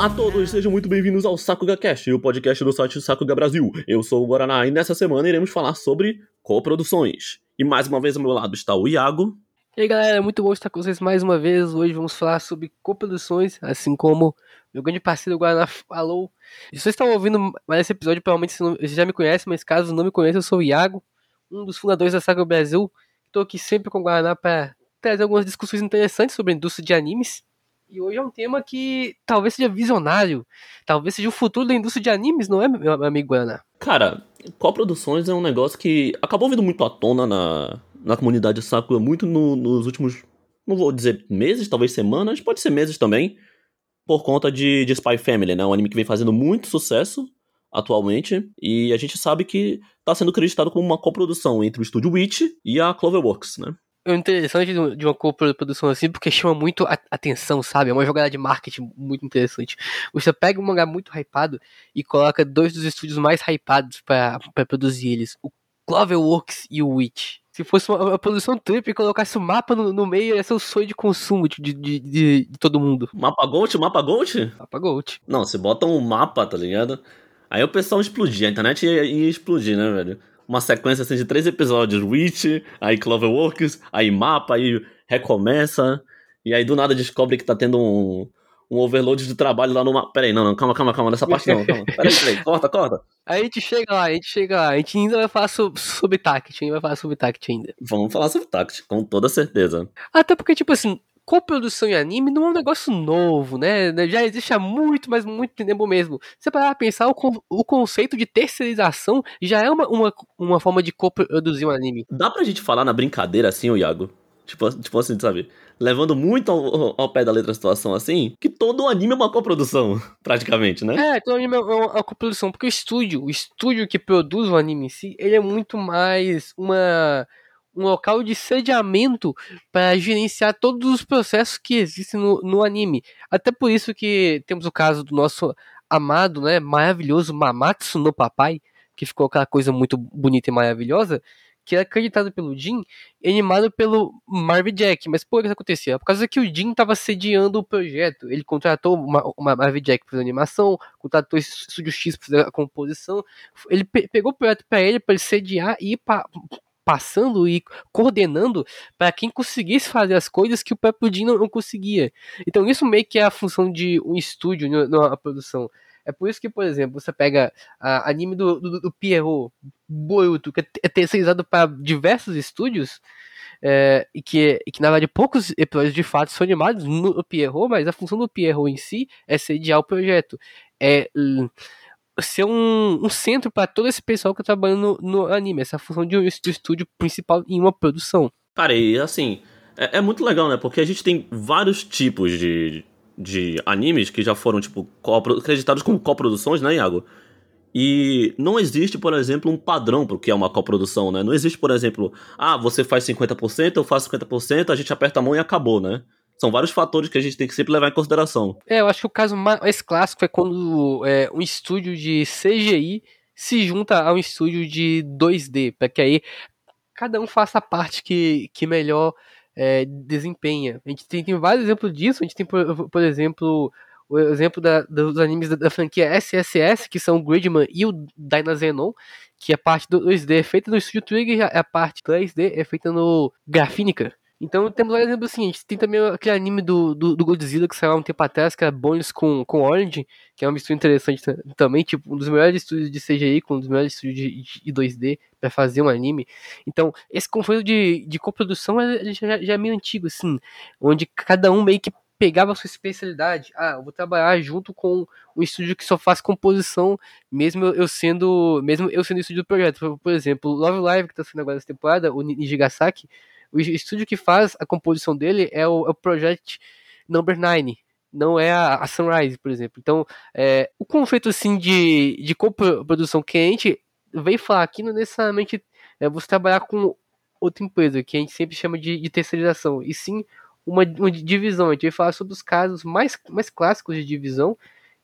Olá a todos, sejam muito bem-vindos ao Sakuga Cast, o podcast do site Sakuga Brasil. Eu sou o Guaraná e nessa semana iremos falar sobre coproduções. E mais uma vez ao meu lado está o Iago. E aí galera, muito bom estar com vocês mais uma vez. Hoje vamos falar sobre coproduções, assim como meu grande parceiro Guaraná falou. Se vocês estão ouvindo mais esse episódio, provavelmente vocês já me conhecem, mas caso não me conheçam, eu sou o Iago, um dos fundadores da Sakuga Brasil. Estou aqui sempre com o Guaraná para trazer algumas discussões interessantes sobre a indústria de animes. E hoje é um tema que talvez seja visionário, talvez seja o futuro da indústria de animes, não é, meu amigo Ana? Cara, coproduções é um negócio que acabou vindo muito à tona na, na comunidade Sakura, muito no, nos últimos, não vou dizer meses, talvez semanas, pode ser meses também, por conta de, de Spy Family, né? Um anime que vem fazendo muito sucesso atualmente, e a gente sabe que está sendo acreditado como uma coprodução entre o estúdio Witch e a Cloverworks, né? É interessante de uma co-produção assim, porque chama muito a atenção, sabe? É uma jogada de marketing muito interessante. Você pega um mangá muito hypado e coloca dois dos estúdios mais hypados para produzir eles, o Cloverworks e o Witch. Se fosse uma, uma produção trip e colocasse o um mapa no, no, meio, ia ser o sonho de consumo de, de, de, de, todo mundo. Mapa Gold? Mapa Gold? Mapa Gold. Não, você bota um mapa, tá ligado? Aí o pessoal explodia, a internet ia, ia explodir, né, velho? Uma sequência assim, de três episódios, Witch, aí Cloverworks, aí mapa, aí recomeça, e aí do nada descobre que tá tendo um, um overload de trabalho lá no mapa. Peraí, não, não, calma, calma, calma, nessa parte não, calma. Peraí, peraí, corta, corta. Aí a gente chega lá, a gente chega lá, a gente ainda vai falar sobre, sobre Tact, a gente vai falar sobre Tact ainda. Vamos falar sobre Tact, com toda certeza. Até porque, tipo assim, coprodução em anime não é um negócio novo, né? Já existe há muito, mas muito tempo mesmo. Se parar pensar, o, o conceito de terceirização já é uma, uma, uma forma de coproduzir um anime. Dá pra gente falar na brincadeira assim, o Iago? Tipo, tipo assim, sabe? Levando muito ao, ao, pé da letra a situação assim, que todo anime é uma coprodução, praticamente, né? É, todo anime é uma, uma coprodução, porque o estúdio, o estúdio que produz o anime em si, ele é muito mais uma um local de sediamento para gerenciar todos os processos que existem no, no anime. Até por isso que temos o caso do nosso amado, né, maravilhoso Mamatsu no Papai, que ficou aquela coisa muito bonita e maravilhosa, que é acreditado pelo Jin, animado pelo Marvin Jack. Mas por que isso acontecia? Por causa que o Jin estava sediando o projeto. Ele contratou uma, uma Marvin Jack para fazer animação, contratou esse Studio X para fazer a composição. Ele pe pegou o projeto para ele, para ele sediar e ir para passando e coordenando para quem conseguisse fazer as coisas que o próprio Jim não, conseguia. Então isso meio que é a função de um estúdio na, produção. É por isso que, por exemplo, você pega a anime do, do, do Pierrot, Boruto, que é terceirizado para diversos estúdios, é, e, que, e que na verdade poucos episódios de fato são animados no Pierrot, mas a função do Pierrot em si é sediar o projeto. É ser um, um centro para todo esse pessoal que tá trabalhando no, no anime, essa função de um estúdio principal em uma produção. Cara, e assim, é, é, muito legal, né? Porque a gente tem vários tipos de, de animes que já foram, tipo, acreditados como coproduções, né, Iago? E não existe, por exemplo, um padrão para o que é uma coprodução, né? Não existe, por exemplo, ah, você faz 50%, eu faço 50%, a gente aperta a mão e acabou, né? São vários fatores que a gente tem que sempre levar em consideração. É, eu acho que o caso mais clássico é quando é, um estúdio de CGI se junta a um estúdio de 2D, para que aí cada um faça a parte que, que melhor é, desempenha. A gente tem, tem, vários exemplos disso. A gente tem, por, por exemplo, o exemplo da, dos animes da, da, franquia SSS, que são o Gridman e o Dynazenon, que a parte do 2D é feita no Studio Trigger e a parte 3D é feita no Graphinica. Então temos vários exemplos assim, a gente tem também aquele anime do, do, do, Godzilla que saiu há um tempo atrás, que era Bones com, com Orange, que é uma mistura interessante também, tipo, um dos melhores estúdios de CGI com um dos melhores estúdios de, de 2D para fazer um anime. Então, esse conflito de, de coprodução já, já é meio antigo, assim, onde cada um meio que pegava a sua especialidade. Ah, eu vou trabalhar junto com um estúdio que só faz composição, mesmo eu sendo, mesmo eu sendo estúdio do projeto. Por exemplo, Love Live, que está sendo agora essa temporada, o Nijigasaki, o estúdio que faz a composição dele é o, é o Project Number 9, não é a, a, Sunrise, por exemplo. Então, é, o conceito assim de, de coprodução que a gente veio falar aqui não necessariamente é você trabalhar com outra empresa, que a gente sempre chama de, de terceirização, e sim uma, uma divisão. A gente vai falar sobre os casos mais, mais clássicos de divisão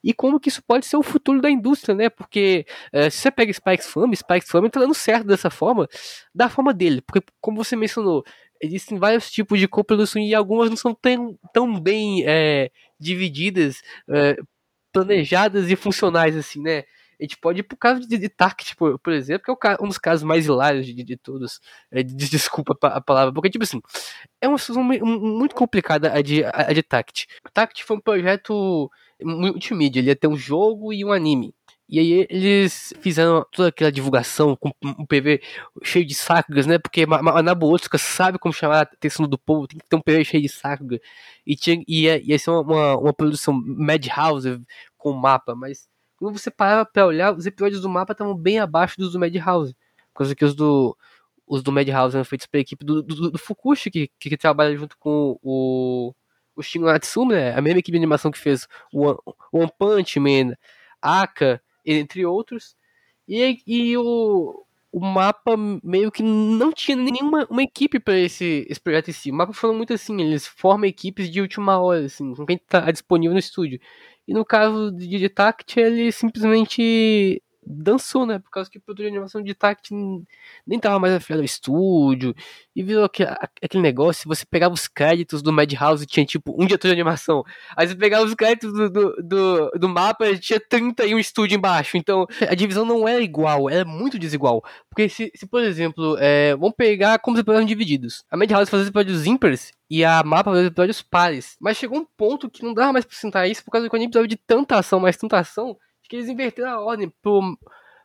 e como que isso pode ser o futuro da indústria, né? Porque é, se você pega Spikes Family, Spikes Family tá dando certo dessa forma, da forma dele, porque como você mencionou, existem vários tipos de coprodução e algumas não são tão, tão bem é, divididas é, planejadas e funcionais, assim, né? A gente pode ir pro caso de, de Tact, por, por exemplo, que é um dos casos mais hilários de, de todos. É, de, desculpa a palavra, porque, tipo assim, é uma situação muito complicada a de, a de Tact. Tact foi um projeto multimídia, ele ia ter um jogo e um anime. E aí eles fizeram toda aquela divulgação com um PV cheio de sacras, né? Porque a Nabuotsuka sabe como chamar a atenção do povo, tem que ter um PV cheio de sacras. E tinha, ia, ia ser uma, uma produção Madhouse com mapa, mas quando você parava pra olhar, os episódios do mapa estavam bem abaixo dos do Madhouse. Coisa que os do, os do Madhouse eram feitos pela equipe do, do, do Fukushi, que, que, trabalha junto com o, o Shin Natsume, né? A mesma equipe de animação que fez o One Punch Man, Aka entre outros. E, e o, o mapa meio que não tinha nenhuma uma equipe para esse, esse projeto em si. O mapa foi muito assim, eles formam equipes de última hora, assim, com quem tá disponível no estúdio. E no caso de, de Tact, ele simplesmente dançou, né? Por causa que o produtor de animação de Tact nem tava mais afiado ao estúdio. E virou aquele, negócio, você pegava os créditos do Madhouse e tinha tipo um diretor de animação. Aí você pegava os créditos do, do, do, do mapa e tinha 31 estúdio embaixo. Então a divisão não era igual, era muito desigual. Porque se, se por exemplo, é, vamos pegar como os episódios divididos. A Madhouse fazia episódios ímpares e a mapa fazia episódios pares. Mas chegou um ponto que não dava mais pra sentar isso por causa que o anime precisava de tanta ação, mais tanta ação que eles inverteram a ordem pro,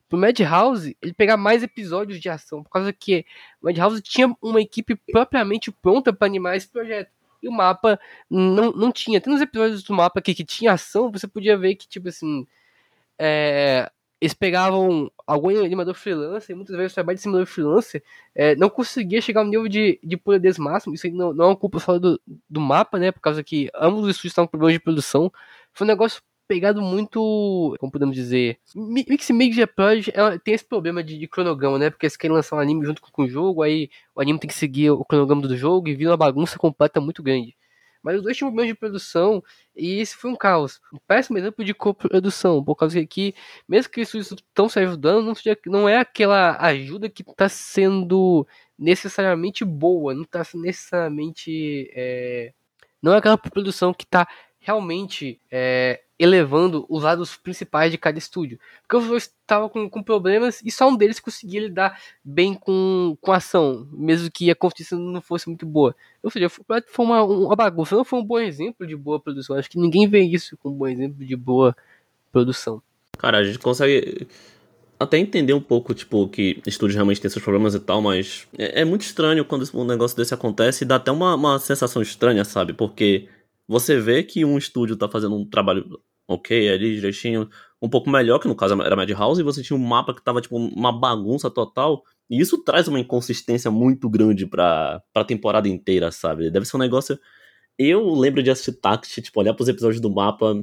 pro Madhouse ele pegar mais episódios de ação, por causa que o Madhouse tinha uma equipe propriamente pronta para animar esse projeto. E o mapa não, não tinha. Tem nos episódios do mapa aqui que tinha ação, você podia ver que, tipo assim. É, eles pegavam algum animador freelancer, muitas vezes o trabalho de simulador freelancer é, não conseguia chegar ao nível de, de polidez máximo. Isso não, não é uma culpa só do, do mapa, né? Por causa que ambos os estúdios estavam com problemas de produção. Foi um negócio pegado muito, como podemos dizer, Mix Media Project tem esse problema de, de, cronograma, né? Porque eles querem lançar um anime junto com, o jogo, aí o anime tem que seguir o cronograma do jogo e vira uma bagunça completa muito grande. Mas os dois tinham problemas de produção e esse foi um caos. Um péssimo exemplo de coprodução, por causa que aqui, mesmo que isso estão se ajudando, não, seja, não é aquela ajuda que está sendo necessariamente boa, não está necessariamente. É, não é aquela produção que está realmente é, elevando os lados principais de cada estúdio. Porque dois estavam com, com, problemas e só um deles conseguia lidar bem com, com a ação, mesmo que a construção não fosse muito boa. Ou seja, foi uma, uma bagunça, não foi um bom exemplo de boa produção. Acho que ninguém vê isso como um bom exemplo de boa produção. Cara, a gente consegue até entender um pouco, tipo, que estúdios realmente têm seus problemas e tal, mas é, é muito estranho quando um negócio desse acontece e dá até uma, uma sensação estranha, sabe? Porque você vê que um estúdio tá fazendo um trabalho ok ali, direitinho, um pouco melhor, que no caso era Madhouse, e você tinha um mapa que tava, tipo, uma bagunça total. E isso traz uma inconsistência muito grande pra, pra temporada inteira, sabe? Deve ser um negócio. Eu lembro de assistir Tact, tipo, olhar pros episódios do mapa,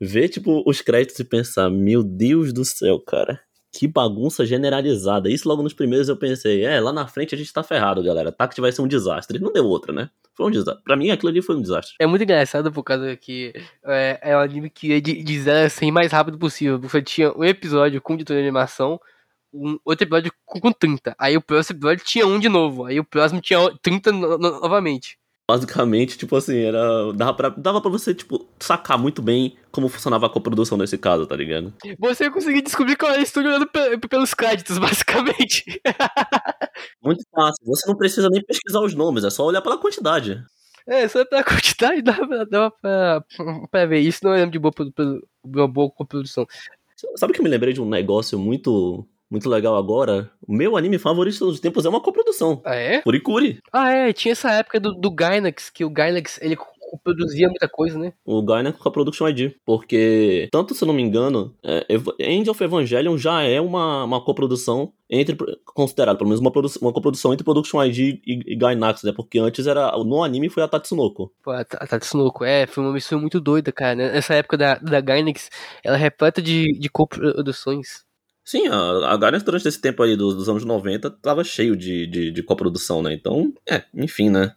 ver, tipo, os créditos e pensar, meu Deus do céu, cara que bagunça generalizada. Isso logo nos primeiros eu pensei, é, lá na frente a gente tá ferrado, galera. Tact vai ser um desastre. Não deu outra, né? Foi um desastre. Pra mim, aquilo ali foi um desastre. É muito engraçado por causa que é, é um anime que ia de, de 0 a 100 mais rápido possível. Você tinha um episódio com editor de animação, um outro episódio com 30. Aí o próximo episódio tinha um de novo. Aí o próximo tinha 30 no, no, novamente. Basicamente, tipo assim, era. Dava pra, dava pra você, tipo, sacar muito bem como funcionava a coprodução nesse caso, tá ligado? Você conseguir descobrir qual é o estúdio olhando pelos créditos, basicamente. muito fácil. Você não precisa nem pesquisar os nomes, é só olhar pela quantidade. É, só pela quantidade dava, dava pra, pra ver. Isso não é de boa, boa, boa coprodução. Sabe que eu me lembrei de um negócio muito muito legal agora. O meu anime favorito dos tempos é uma coprodução. Ah, é? Furikuri. Ah, é. Tinha essa época do, do Gainax, que o Gainax, ele produzia muita coisa, né? O Gainax com a Production ID. Porque, tanto se eu não me engano, é, End of Evangelion já é uma, uma coprodução entre, considerado pelo menos uma, uma coprodução entre Production ID e, e Gainax, né? Porque antes era, no anime foi a Tatsunoko. Pô, a, a Tatsunoko, é, foi uma missão muito doida, cara. Nessa época da, da Gainax, ela é repleta de, de coproduções. Sim, a, a Guardians durante esse tempo aí dos, dos anos 90 tava cheio de, de, de coprodução, né? Então, é, enfim, né?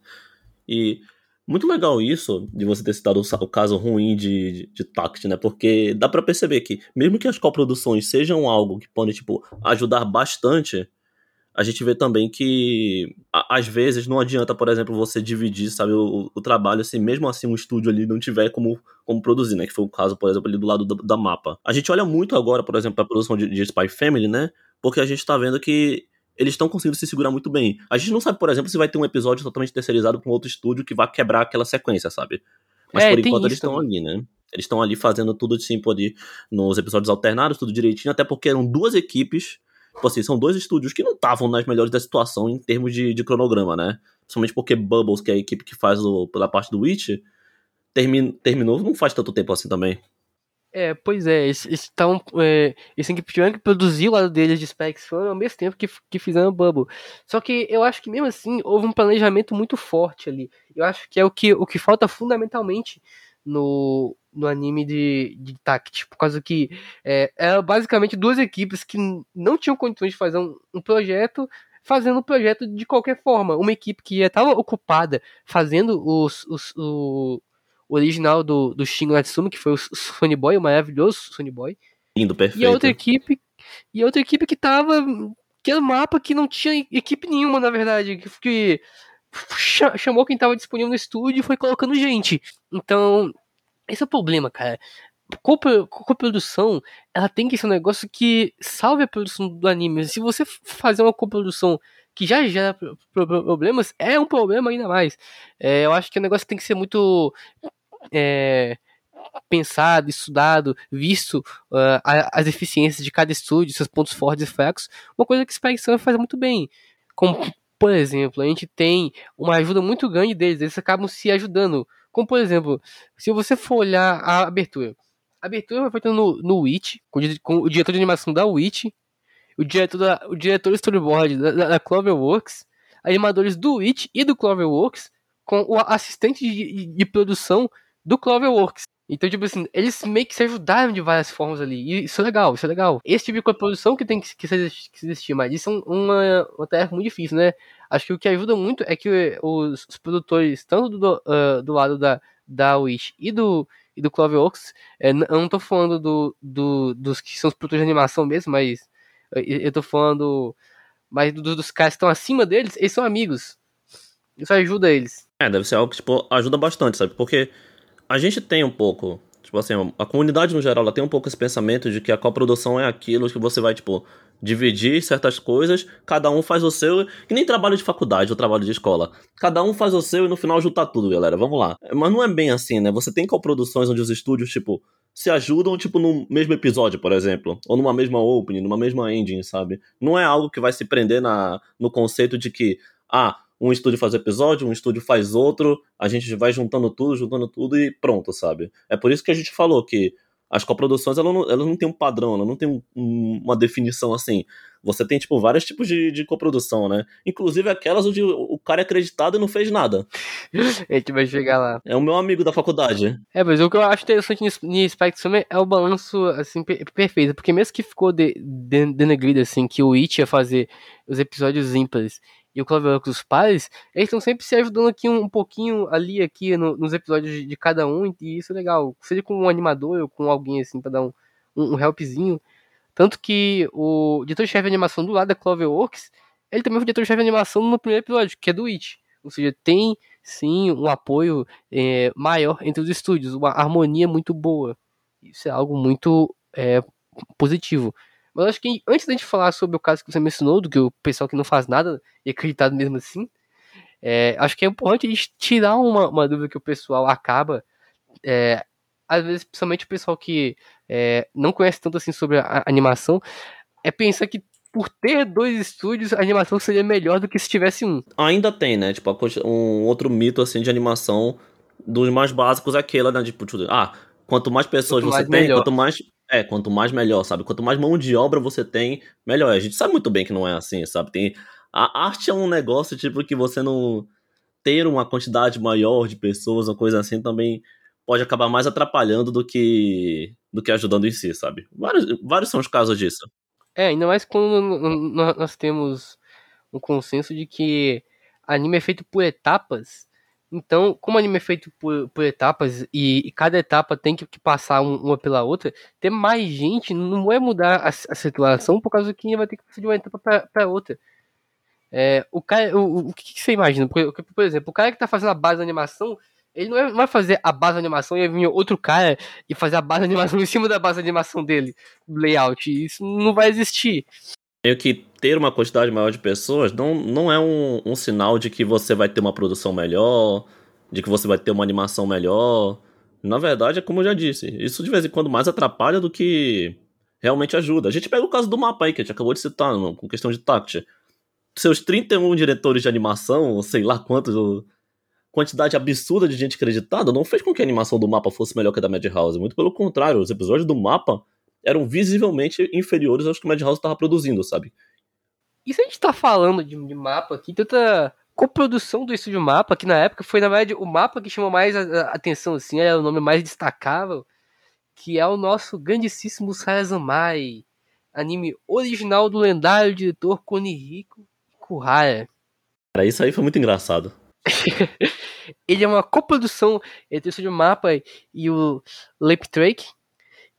E muito legal isso, de você ter citado o, caso ruim de, de, de Tact, né? Porque dá para perceber que, mesmo que as coproduções sejam algo que pode, tipo, ajudar bastante, a gente vê também que às vezes não adianta, por exemplo, você dividir, sabe, o, o, trabalho assim, mesmo assim um estúdio ali não tiver como, como produzir, né? Que foi o caso, por exemplo, ali do lado da, da mapa. A gente olha muito agora, por exemplo, a produção de, de Spy Family, né? Porque a gente tá vendo que eles estão conseguindo se segurar muito bem. A gente não sabe, por exemplo, se vai ter um episódio totalmente terceirizado com outro estúdio que vai quebrar aquela sequência, sabe? Mas é, por enquanto eles estão ali, né? Eles estão ali fazendo tudo assim, ali nos episódios alternados, tudo direitinho, até porque eram duas equipes Tipo assim, são dois estúdios que não estavam nas melhores da situação em termos de, de cronograma, né? Principalmente porque Bubbles, que é a equipe que faz o, pela parte do Witch, termin, terminou não faz tanto tempo assim também. É, pois é, eles estão. É, que, produzir o lado deles de Specs ao mesmo tempo que, que fizeram Bubble. Só que eu acho que mesmo assim houve um planejamento muito forte ali. Eu acho que é o que, o que falta fundamentalmente no, no anime de, de Tact, por causa que é, era basicamente duas equipes que não tinham condições de fazer um, um projeto fazendo o um projeto de qualquer forma. Uma equipe que estava ocupada fazendo os, os, o, original do, do Shin Natsumi, que foi o Sony Boy, o maravilhoso Sony Boy. Lindo, perfeito. E a outra equipe, e outra equipe que tava. Que era um mapa que não tinha equipe nenhuma, na verdade. Que, que chamou quem estava disponível no estúdio e foi colocando gente. Então, esse é o problema, cara. Coprodução, ela tem que ser um negócio que salve a produção do anime. Se você fazer uma coprodução que já gera problemas, é um problema ainda mais. É, eu acho que o negócio tem que ser muito é, pensado, estudado, visto uh, as eficiências de cada estúdio, seus pontos fortes e fracos. Uma coisa que Spike Sun faz muito bem. Como, por exemplo, a gente tem uma ajuda muito grande deles, eles acabam se ajudando. Como, por exemplo, se você for olhar a abertura. A abertura foi feita no, no Witch, com, com, o diretor de animação da Witch, o diretor, da, o diretor storyboard da, da Cloverworks, animadores do Witch e do Cloverworks, com o assistente de, de, de produção do Cloverworks. Então, tipo assim, eles meio que se ajudaram de várias formas ali. E isso é legal, isso é legal. Esse tipo de produção que tem que, que, que existir, mas isso é uma, uma tarefa muito difícil, né? Acho que o que ajuda muito é que os, os produtores, tanto do, uh, do lado da, da Wish e do, e do Cloverworks, é, eu não tô falando do, do, dos que são os produtores de animação mesmo, mas eu, eu tô falando mais do, dos caras que estão acima deles, eles são amigos. Isso ajuda eles. É, deve ser algo que, tipo, ajuda bastante, sabe? Porque a gente tem um pouco, tipo assim, a comunidade no geral, ela tem um pouco esse pensamento de que a coprodução é aquilo que você vai, tipo, dividir certas coisas, cada um faz o seu, que nem trabalho de faculdade ou trabalho de escola. Cada um faz o seu e no final juntar tudo, galera. Vamos lá. Mas não é bem assim, né? Você tem coproduções onde os estúdios, tipo, se ajudam, tipo, no mesmo episódio, por exemplo. Ou numa mesma opening, numa mesma ending, sabe? Não é algo que vai se prender na, no conceito de que, ah, um estúdio faz episódio, um estúdio faz outro, a gente vai juntando tudo, juntando tudo e pronto, sabe? É por isso que a gente falou que as coproduções elas não, elas não têm um padrão, elas não têm um, um, uma definição assim. Você tem, tipo, vários tipos de, de coprodução, né? Inclusive aquelas onde o, cara é acreditado e não fez nada. a gente vai chegar lá. É o meu amigo da faculdade. É, mas o que eu acho interessante em Spectrum é o balanço, assim, per perfeito. Porque mesmo que ficou de, de, denegrido, assim, que o It ia fazer os episódios ímpares e o Cloverworks os pais, eles estão sempre se ajudando aqui um, um pouquinho ali aqui no, nos episódios de, de, cada um, e isso é legal. Seja com um animador ou com alguém assim para dar um, um, um, helpzinho. Tanto que o diretor-chefe de animação do lado da Cloverworks, ele também foi diretor-chefe de animação no primeiro episódio, que é do It. Ou seja, tem sim um apoio é, maior entre os estúdios, uma harmonia muito boa. Isso é algo muito é, positivo. Mas acho que antes da gente falar sobre o caso que você mencionou, do que o pessoal que não faz nada e acreditado mesmo assim, é, acho que é importante a gente tirar uma, uma dúvida que o pessoal acaba, é, às vezes, principalmente o pessoal que é, não conhece tanto assim sobre a animação, é pensar que por ter dois estúdios, a animação seria melhor do que se tivesse um. Ainda tem, né? Tipo, um outro mito assim de animação dos mais básicos é aquela, né? Tipo, ah, quanto mais pessoas quanto você mais tem, melhor. quanto mais é, quanto mais melhor, sabe? Quanto mais mão de obra você tem, melhor. A gente sabe muito bem que não é assim, sabe? Tem a arte é um negócio tipo que você não ter uma quantidade maior de pessoas ou coisa assim também pode acabar mais atrapalhando do que do que ajudando em si, sabe? Vários, vários são os casos disso. É, ainda mais quando nós temos um consenso de que anime é feito por etapas então, como o anime é feito por, por etapas e, e, cada etapa tem que, que passar um, uma pela outra, ter mais gente não vai mudar a, a, situação por causa que vai ter que passar de uma etapa para outra. É, o cara, o, o que, que, você imagina? Por, por, exemplo, o cara que tá fazendo a base da animação, ele não vai fazer a base da animação e vir outro cara e fazer a base da animação em cima da base da animação dele, layout. Isso não vai existir. Meio que ter uma quantidade maior de pessoas não, não é um, um sinal de que você vai ter uma produção melhor, de que você vai ter uma animação melhor. Na verdade, é como eu já disse, isso de vez em quando mais atrapalha do que realmente ajuda. A gente pega o caso do mapa aí, que a gente acabou de citar, com questão de tact. Seus 31 diretores de animação, sei lá quantos, quantidade absurda de gente acreditada, não fez com que a animação do mapa fosse melhor que a da Madhouse. Muito pelo contrário, os episódios do mapa eram visivelmente inferiores aos que o Madhouse estava produzindo, sabe? E se a gente tá falando de, de mapa aqui, tanta coprodução do estúdio Mapa, que na época foi, na verdade, o mapa que chamou mais a, a atenção, assim, era o nome mais destacável, que é o nosso grandíssimo Sarazamai, anime original do lendário diretor Konihiko Kuhara. Cara, isso aí foi muito engraçado. Ele é uma coprodução entre o estúdio Mapa e o Leap Trake,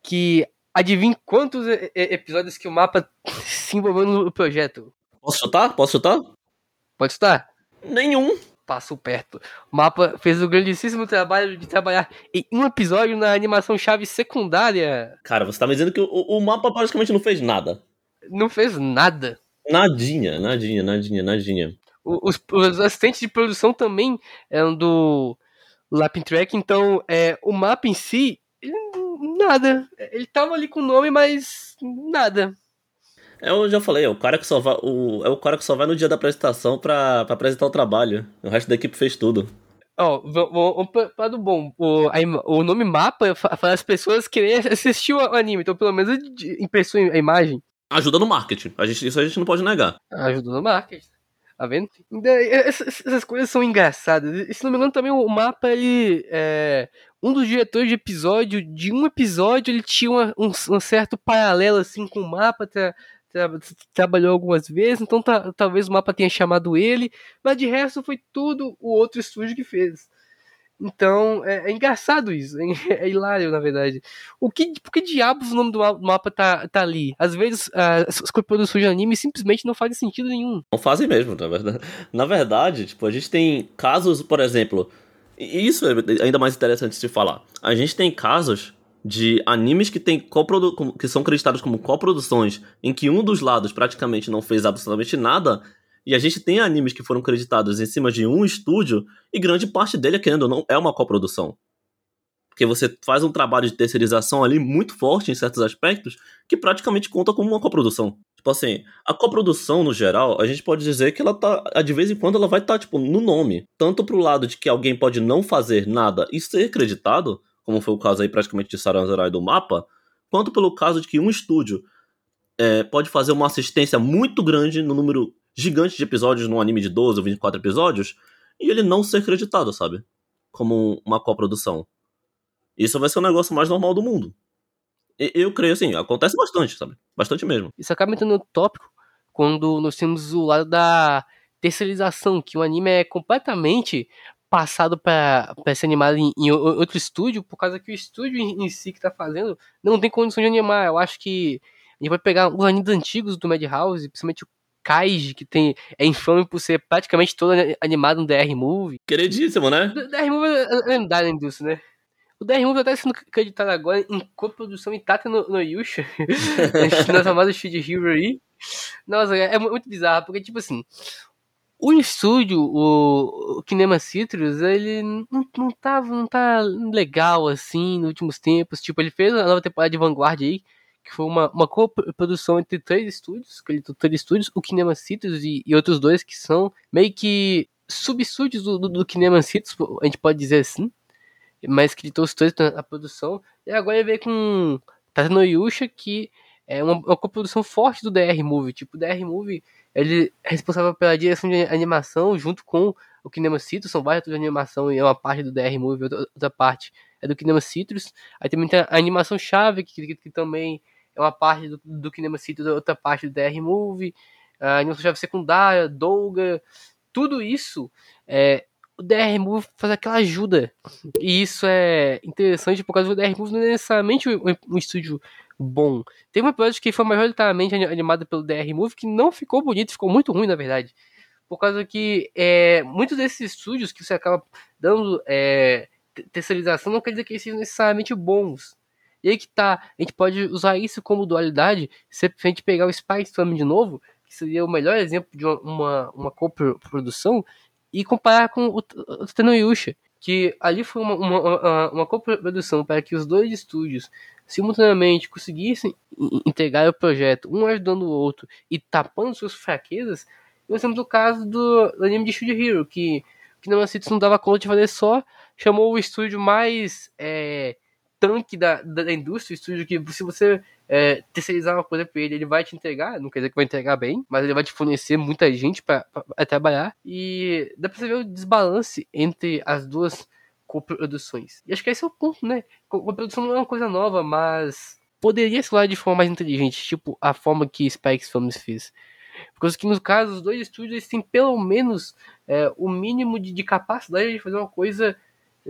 que adivinha quantos episódios que o Mapa se envolveu no projeto? Posso chutar? Posso chutar? Pode chutar. Nenhum. Passou perto. O mapa fez o grandíssimo trabalho de trabalhar em um episódio na animação chave secundária. Cara, você tá me dizendo que o, o mapa praticamente não fez nada. Não fez nada. Nadinha, nadinha, nadinha, nadinha. Os, os assistentes de produção também eram do Lapping Track, então é, o mapa em si, nada. Ele tava ali com o nome, mas nada. É, eu já falei, é o cara que só vai, o, é o cara que só vai no dia da apresentação pra, pra apresentar o trabalho. O resto da equipe fez tudo. Ó, oh, vamos para do bom. O, a, o nome mapa faz as pessoas quererem assistir o anime, então pelo menos impressou a imagem. Ajuda no marketing. A gente, isso a gente não pode negar. Ajuda no marketing. Tá vendo? Essas, essas coisas são engraçadas. E, se não me engano, também o mapa, ele. É, um dos diretores de episódio, de um episódio, ele tinha uma, um, um certo paralelo assim com o mapa. Tá, trabalhou algumas vezes, então tá, talvez o mapa tenha chamado ele, mas de resto foi tudo o outro estúdio que fez. Então, é, é engraçado isso, é, é, hilário, na verdade. O que, por que diabos o nome do mapa tá, tá ali? Às vezes, as produções de anime simplesmente não fazem sentido nenhum. Não fazem mesmo, na verdade. Na verdade, tipo, a gente tem casos, por exemplo, e isso é ainda mais interessante de falar. A gente tem casos de animes que, tem que são creditados como coproduções, em que um dos lados praticamente não fez absolutamente nada, e a gente tem animes que foram creditados em cima de um estúdio, e grande parte dele, querendo ou não, é uma coprodução. Porque você faz um trabalho de terceirização ali muito forte em certos aspectos, que praticamente conta como uma coprodução. Tipo assim, a coprodução, no geral, a gente pode dizer que ela tá, de vez em quando, ela vai estar, tá, tipo, no nome. Tanto pro lado de que alguém pode não fazer nada e ser creditado, como foi o caso aí praticamente de Saranzarai do mapa, quanto pelo caso de que um estúdio é, pode fazer uma assistência muito grande no número gigante de episódios num anime de 12 ou 24 episódios e ele não ser creditado, sabe? Como uma coprodução. Isso vai ser o negócio mais normal do mundo. E, eu creio assim, acontece bastante, sabe? Bastante mesmo. Isso acaba entrando no tópico quando nós temos o lado da terceirização, que o anime é completamente passado para ser animado em, em, outro estúdio, por causa que o estúdio em, em si que está fazendo não tem condição de animar. Eu acho que a gente vai pegar os animes antigos do Madhouse, principalmente o Kaiji, que tem, é infame por ser praticamente todo animado no DR Movie. Queridíssimo, né? O DR Movie é, é lendário indústria, né? O DR Movie está sendo acreditado agora em coprodução Itata no, no Yusha, na famosa Shield Hero aí. Nossa, é, é muito bizarro, porque, tipo assim, o estúdio, o, o Kinema Citrus, ele não, não, tava, não tá legal assim nos últimos tempos. Tipo, ele fez a nova temporada de Vanguard aí, que foi uma, uma co-produção entre três estúdios, que ele três estúdios, o Kinema Citrus e, e, outros dois que são meio que subestúdios do, do, do Kinema Citrus, a gente pode dizer assim, mas que trouxe todos a produção. E agora veio com Tatano Yusha, que é uma, uma co-produção forte do DR Movie. Tipo, o DR Movie ele é responsável pela direção de animação junto com o Kinema Citrus, são várias de animação e é uma parte do DR Movie, outra, outra parte é do Kinema Citrus. Aí também tem a animação chave, que, que, que também é uma parte do, do Kinema Citrus, outra parte do DR Movie. A animação chave secundária, Dolga, tudo isso é, o DR Move faz aquela ajuda. E isso é interessante por causa do DR Move não é necessariamente um, um estúdio bom. Tem um episódio que foi majoritariamente animado pelo DR Move que não ficou bonito, ficou muito ruim, na verdade. por causa que é, muitos desses estúdios que você acaba dando é, terceirização não quer dizer que eles sejam necessariamente bons. E aí que tá, a gente pode usar isso como dualidade se a gente pegar o Spy Family de novo, que seria o melhor exemplo de uma, uma, uma coprodução, e comparar com o, o Tenuyusha, que ali foi uma, uma, uma, uma coprodução para que os dois estúdios simultaneamente conseguissem entregar o projeto, um ajudando o outro e tapando suas fraquezas, nós temos o caso do, do anime de Studio Hero, que, que não, não dava conta de fazer só, chamou o estúdio mais é, tanque da, da indústria, estúdio que se você é, terceirizar uma coisa para ele, ele vai te entregar, não quer dizer que vai entregar bem, mas ele vai te fornecer muita gente para trabalhar. E dá pra você ver o desbalance entre as duas coproduções. E acho que esse é o ponto, né? Coprodução não é uma coisa nova, mas poderia ser lá de forma mais inteligente, tipo a forma que Spikes Films fez. Porque que no caso, os dois estúdios têm pelo menos é, o mínimo de, de capacidade de fazer uma coisa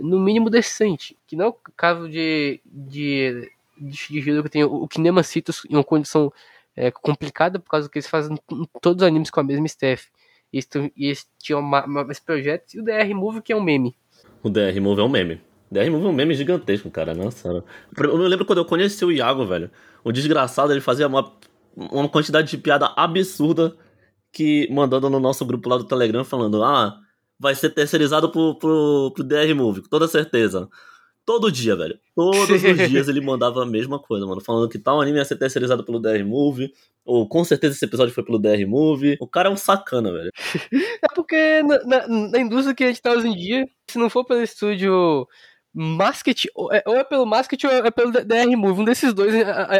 no mínimo decente. Que não é o caso de, de, de, de que tem o Kinema Citus em uma condição é, complicada, por causa que eles fazem todos os animes com a mesma staff. E eles, tinham mais projetos, e o DR Move que é um meme. O DR Move é um meme. O DR Move é um meme gigantesco, cara. Nossa. Eu me lembro quando eu conheci o Iago, velho. O desgraçado, ele fazia uma, uma quantidade de piada absurda que mandando no nosso grupo lá do Telegram falando: Ah, vai ser terceirizado pro, pro, pro DR Movie, com toda certeza. Todo dia, velho. Todos os dias ele mandava a mesma coisa, mano. Falando que tal anime ia ser terceirizado pelo DR Movie. Ou com certeza esse episódio foi pelo DR Movie. O cara é um sacana, velho. É porque na, na, na indústria que a gente tá hoje em dia, se não for pelo estúdio Masket, é, ou é pelo Masket ou é pelo DR Move. Um desses dois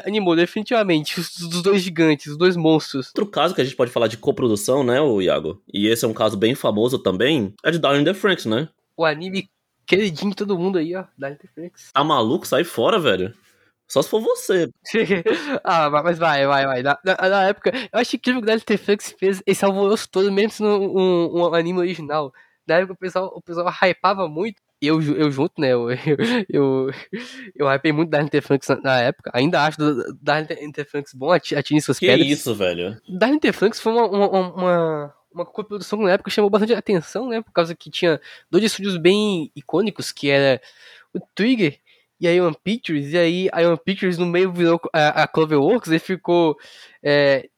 animou, definitivamente. Os dois gigantes, os dois monstros. Outro caso que a gente pode falar de coprodução, né, o Iago? E esse é um caso bem famoso também, é de Darling the Franks, né? O anime queridinho de todo mundo aí, ó. Darling the Franks. Tá maluco? Sai fora, velho. Só se for você. ah, mas vai, vai, vai. Na, na, na época, eu acho que o Darling the Franks fez esse alvoroço todo, mesmo um, um, um anime original. Na época o pessoal, o pessoal hypava muito eu, eu junto, né? Eu, eu, eu, eu hypei muito da Interfranks na, na época. Ainda acho da Interfranks bom, atine suas que pedras. Que isso, velho? Da Interfranks foi uma, uma, uma, uma coprodução na época que chamou bastante atenção, né? Por causa que tinha dois estúdios bem icônicos, que era o Trigger e a Ion Pictures. E aí a Ion Pictures no meio virou a, a Cloverworks e ficou é,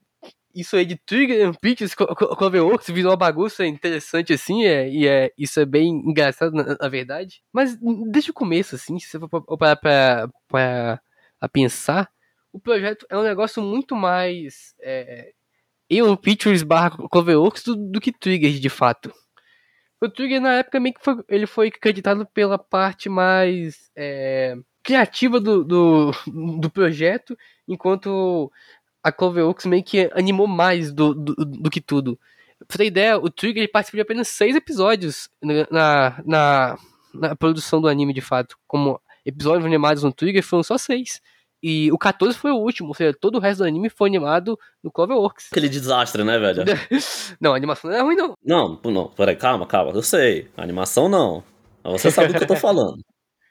isso aí de Trigger and Pictures, Cloverworks, virou uma bagunça interessante assim, é, e é, isso é bem engraçado na, na verdade. Mas desde o começo, assim, se você for parar pra, pra, pra pensar, o projeto é um negócio muito mais é, Eon Pictures barra Cloverworks do, do que Trigger, de fato. O Trigger, na época, meio que foi, ele foi acreditado pela parte mais é, criativa do, do, do projeto, enquanto a Cloverworks meio que animou mais do, do, do que tudo. Pra ter ideia, o Trigger participou de apenas seis episódios na, na, na, produção do anime, de fato. Como episódios animados no Trigger foram só seis. E o 14 foi o último, ou seja, todo o resto do anime foi animado no Cloverworks. Aquele desastre, né, velho? não, a animação não é ruim, não. Não, não, peraí, calma, calma, eu sei. A animação não. Você sabe do que eu tô falando.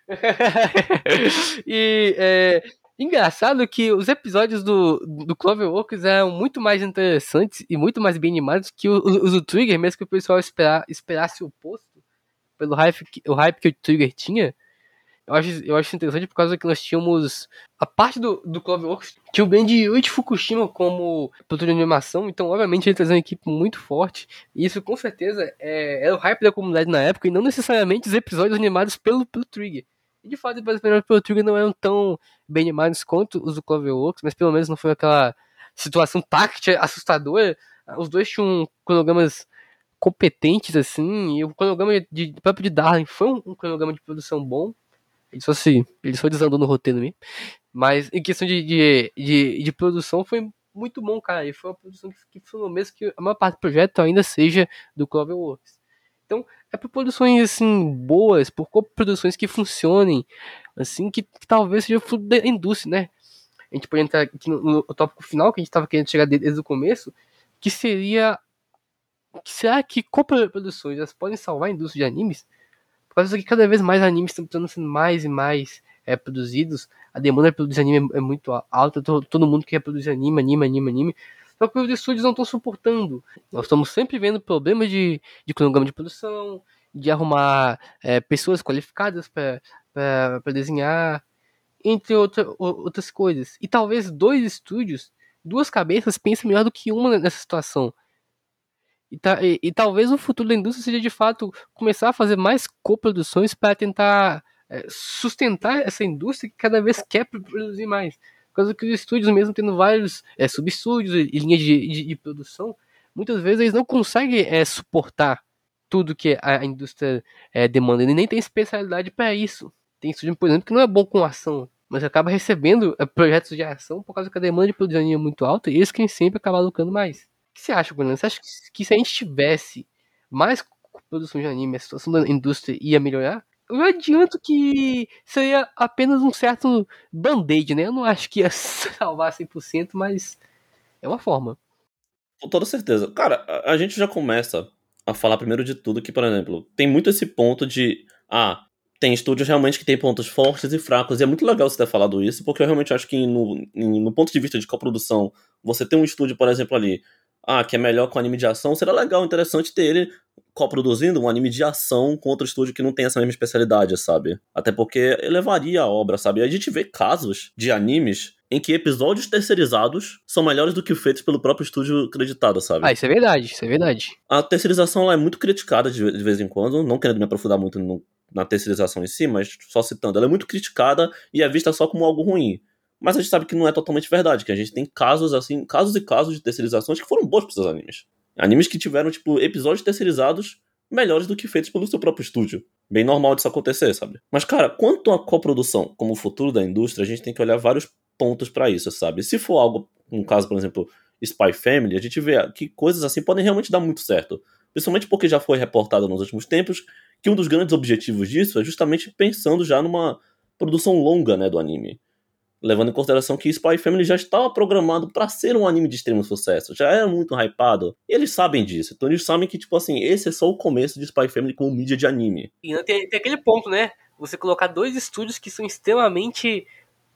e é, Engraçado que os episódios do, do Cloverworks eram muito mais interessantes e muito mais bem animados que os do Trigger, mesmo que o pessoal esperar, esperasse o oposto, pelo hype, o hype que o Trigger tinha. Eu acho, eu acho interessante por causa que nós tínhamos a parte do, do Cloverworks, tinha o bem de Yuichi Fukushima como produtor de animação, então obviamente ele trazia uma equipe muito forte, e isso com certeza é, era o hype da comunidade na época, e não necessariamente os episódios animados pelo, pelo Trigger. E de fato, os melhores pelo Trigger não eram tão bem animados quanto os do Cloverworks, mas pelo menos não foi aquela situação táctil assustadora. Os dois tinham cronogramas competentes, assim, e o cronograma de, próprio de Darling foi um, um cronograma de produção bom. Ele só se. Ele só desandou no roteiro mesmo. Mas em questão de, de, de, de produção foi muito bom, cara. E foi uma produção que, que foi mesmo que a maior parte do projeto ainda seja do Cloverworks. Então, é por produções assim boas, por produções que funcionem, assim, que, que talvez seja fruto da indústria, né? A gente pode entrar aqui no, no tópico final que a gente estava querendo chegar desde o começo, que seria será que coproduções elas podem salvar a indústria de animes? Por causa que cada vez mais animes estão sendo mais e mais é, produzidos, a demanda para produzir anime é muito alta, todo mundo quer produzir anime, anime, anime, anime. É o que os estúdios não estão suportando. Nós estamos sempre vendo problemas de, de cronograma de produção, de arrumar é, pessoas qualificadas para desenhar, entre outra, outras coisas. E talvez dois estúdios, duas cabeças, pensem melhor do que uma nessa situação. E, ta, e, e, talvez o futuro da indústria seja de fato começar a fazer mais coproduções para tentar é, sustentar essa indústria que cada vez quer produzir mais. Por causa que os estúdios, mesmo tendo vários é, subestúdios e linhas de, de, de, produção, muitas vezes eles não conseguem é, suportar tudo que a indústria é, demanda. Ele nem tem especialidade para isso. Tem estúdio, por exemplo, que não é bom com ação, mas acaba recebendo é, projetos de ação por causa que a demanda de produção é muito alta e eles quem sempre acaba lucrando mais. O que você acha, Bruno? Você acha que se a gente tivesse mais produção de anime, a situação da indústria ia melhorar? Eu adianto que seria apenas um certo band-aid, né? Eu não acho que ia salvar 100%, mas é uma forma. Com toda certeza. Cara, a gente já começa a falar primeiro de tudo que, por exemplo, tem muito esse ponto de ah, tem estúdios realmente que tem pontos fortes e fracos, e é muito legal você ter falado isso, porque eu realmente acho que no, no ponto de vista de coprodução, você tem um estúdio, por exemplo, ali, ah, que é melhor com anime de ação, será legal, interessante ter ele coproduzindo um anime de ação com outro estúdio que não tem essa mesma especialidade, sabe? Até porque elevaria a obra, sabe? E a gente vê casos de animes em que episódios terceirizados são melhores do que feitos pelo próprio estúdio acreditado, sabe? Ah, isso é verdade, isso é verdade. A terceirização é muito criticada de, vez em quando, não querendo me aprofundar muito no, na terceirização em si, mas só citando, ela é muito criticada e é vista só como algo ruim. Mas a gente sabe que não é totalmente verdade, que a gente tem casos assim, casos e casos de terceirizações que foram bons para esses animes. Animes que tiveram, tipo, episódios terceirizados melhores do que feitos pelo seu próprio estúdio. Bem normal disso acontecer, sabe? Mas, cara, quanto à coprodução como o futuro da indústria, a gente tem que olhar vários pontos para isso, sabe? Se for algo, um caso, por exemplo, Spy Family, a gente vê que coisas assim podem realmente dar muito certo. Principalmente porque já foi reportado nos últimos tempos que um dos grandes objetivos disso é justamente pensando já numa produção longa, né, do anime levando em consideração que Spy Family já estava programado para ser um anime de extremo sucesso, já era muito hypado. E eles sabem disso, então eles sabem que, tipo assim, esse é só o começo de Spy Family como mídia de anime. E tem, tem aquele ponto, né? Você colocar dois estúdios que são extremamente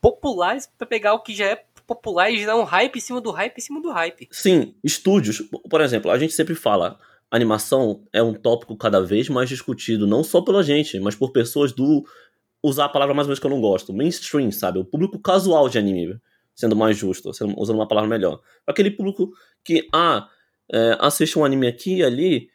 populares para pegar o que já é popular e gerar um hype em cima do hype em cima do hype. Sim, estúdios, por exemplo, a gente sempre fala, animação é um tópico cada vez mais discutido, não só pela gente, mas por pessoas do usar a palavra mais ou menos que eu não gosto, mainstream, sabe? O público casual de anime, sendo mais justo, usando uma palavra melhor. Aquele público que, ah, é, assiste um anime aqui e ali,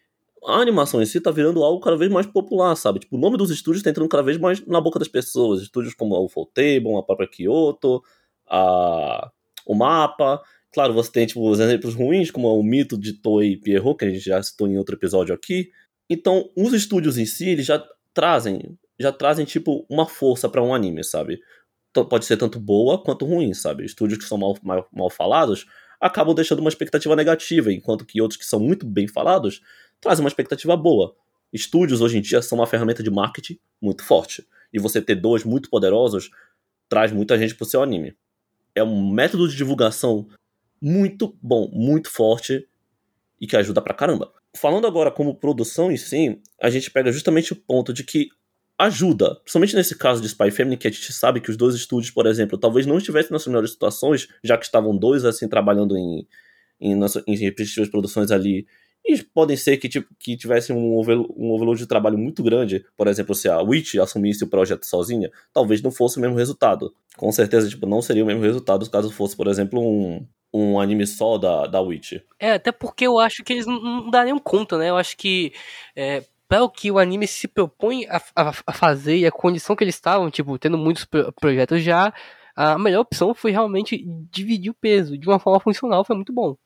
a animação em si tá virando algo cada vez mais popular, sabe? Tipo, o nome dos estúdios tá entrando cada vez mais na boca das pessoas. Estúdios como a Ufotable, Table, a própria Kyoto, a... o Mapa. Claro, você tem, tipo, os exemplos ruins, como o mito de Toei e Pierrot, que a gente já citou em outro episódio aqui. Então, os estúdios em si, eles já trazem já trazem, tipo, uma força para um anime, sabe? Pode ser tanto boa quanto ruim, sabe? Estúdios que são mal, mal, mal falados acabam deixando uma expectativa negativa, enquanto que outros que são muito bem falados trazem uma expectativa boa. Estúdios hoje em dia são uma ferramenta de marketing muito forte. E você ter dois muito poderosos traz muita gente pro seu anime. É um método de divulgação muito bom, muito forte e que ajuda pra caramba. Falando agora como produção em si, a gente pega justamente o ponto de que ajuda. Principalmente nesse caso de Spy Family, que a gente sabe que os dois estúdios, por exemplo, talvez não estivessem nas melhores situações, já que estavam dois assim trabalhando em, em, em respectivas produções ali. E podem ser que, tipo, que tivessem um, um overload de trabalho muito grande. Por exemplo, se a Witch assumisse o projeto sozinha, talvez não fosse o mesmo resultado. Com certeza, tipo, não seria o mesmo resultado caso fosse, por exemplo, um, um anime só da, da Witch. É, até porque eu acho que eles não, não dariam conta, né? Eu acho que é, o que o anime se propõe a, a, a, fazer e a condição que eles estavam, tipo, tendo muitos pro projetos já, a melhor opção foi realmente dividir o peso de uma forma funcional, foi muito bom.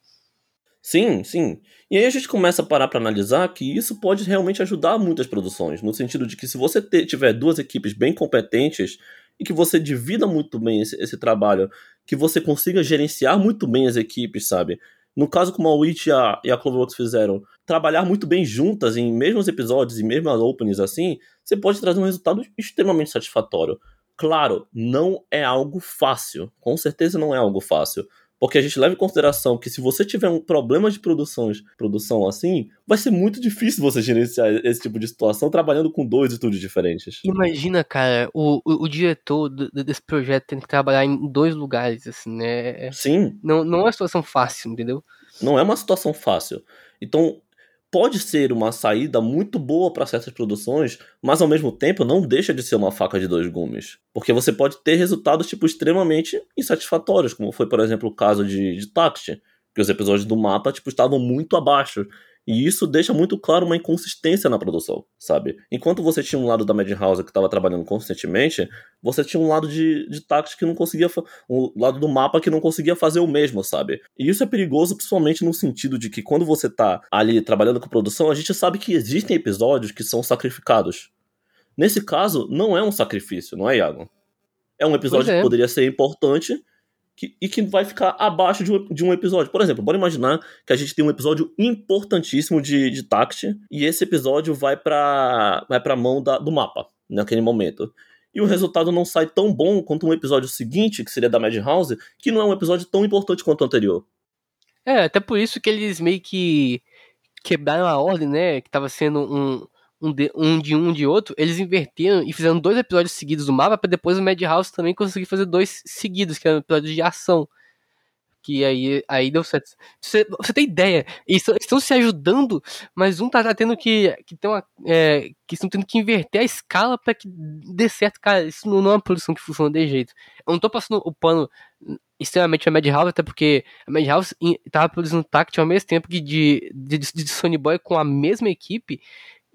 Sim, sim. E aí a gente começa a parar para analisar que isso pode realmente ajudar muitas produções, no sentido de que se você tiver duas equipes bem competentes e que você divida muito bem esse, esse trabalho, que você consiga gerenciar muito bem as equipes, sabe? No caso como a Witch e a, e a Cloverworks fizeram, trabalhar muito bem juntas em mesmos episódios e mesmas openings assim, você pode trazer um resultado extremamente satisfatório. Claro, não é algo fácil. Com certeza não é algo fácil. Porque a gente leva em consideração que se você tiver um problema de produção, produção assim, vai ser muito difícil você gerenciar esse tipo de situação trabalhando com dois estúdios diferentes. Imagina, cara, o, o, o diretor do, desse projeto tendo que trabalhar em dois lugares, assim, né? Sim. Não, não é uma situação fácil, entendeu? Não é uma situação fácil. Então, pode ser uma saída muito boa para certas produções, mas ao mesmo tempo não deixa de ser uma faca de dois gumes. Porque você pode ter resultados tipo extremamente insatisfatórios, como foi, por exemplo, o caso de, de Taxi, que os episódios do mapa tipo estavam muito abaixo e isso deixa muito claro uma inconsistência na produção, sabe? Enquanto você tinha um lado da Madhouse que estava trabalhando consistentemente, você tinha um lado de, de tática que não conseguia. um lado do mapa que não conseguia fazer o mesmo, sabe? E isso é perigoso, principalmente no sentido de que quando você tá ali trabalhando com produção, a gente sabe que existem episódios que são sacrificados. Nesse caso, não é um sacrifício, não é, Iago? É um episódio é. que poderia ser importante que, e que vai ficar abaixo de um, de um, episódio. Por exemplo, bora imaginar que a gente tem um episódio importantíssimo de, de Tact e esse episódio vai para vai pra mão da, do mapa naquele momento. E o resultado não sai tão bom quanto um episódio seguinte, que seria da Madhouse, que não é um episódio tão importante quanto o anterior. É, até por isso que eles meio que quebraram a ordem, né? Que tava sendo um, um de, um de um de outro, eles inverteram e fizeram dois episódios seguidos do mapa para depois o Madhouse também conseguir fazer dois seguidos, que eram episódios de ação. Que aí, aí deu certo. Você, você tem ideia, eles estão se ajudando, mas um tá, tá tendo que, que ter uma. É, que estão tendo que inverter a escala para que dê certo, cara. Isso não é uma produção que funciona de jeito. Eu não tô passando o pano extremamente a Madhouse, até porque a Madhouse tava produzindo Tact ao mesmo tempo que de, de, de Sony Boy com a mesma equipe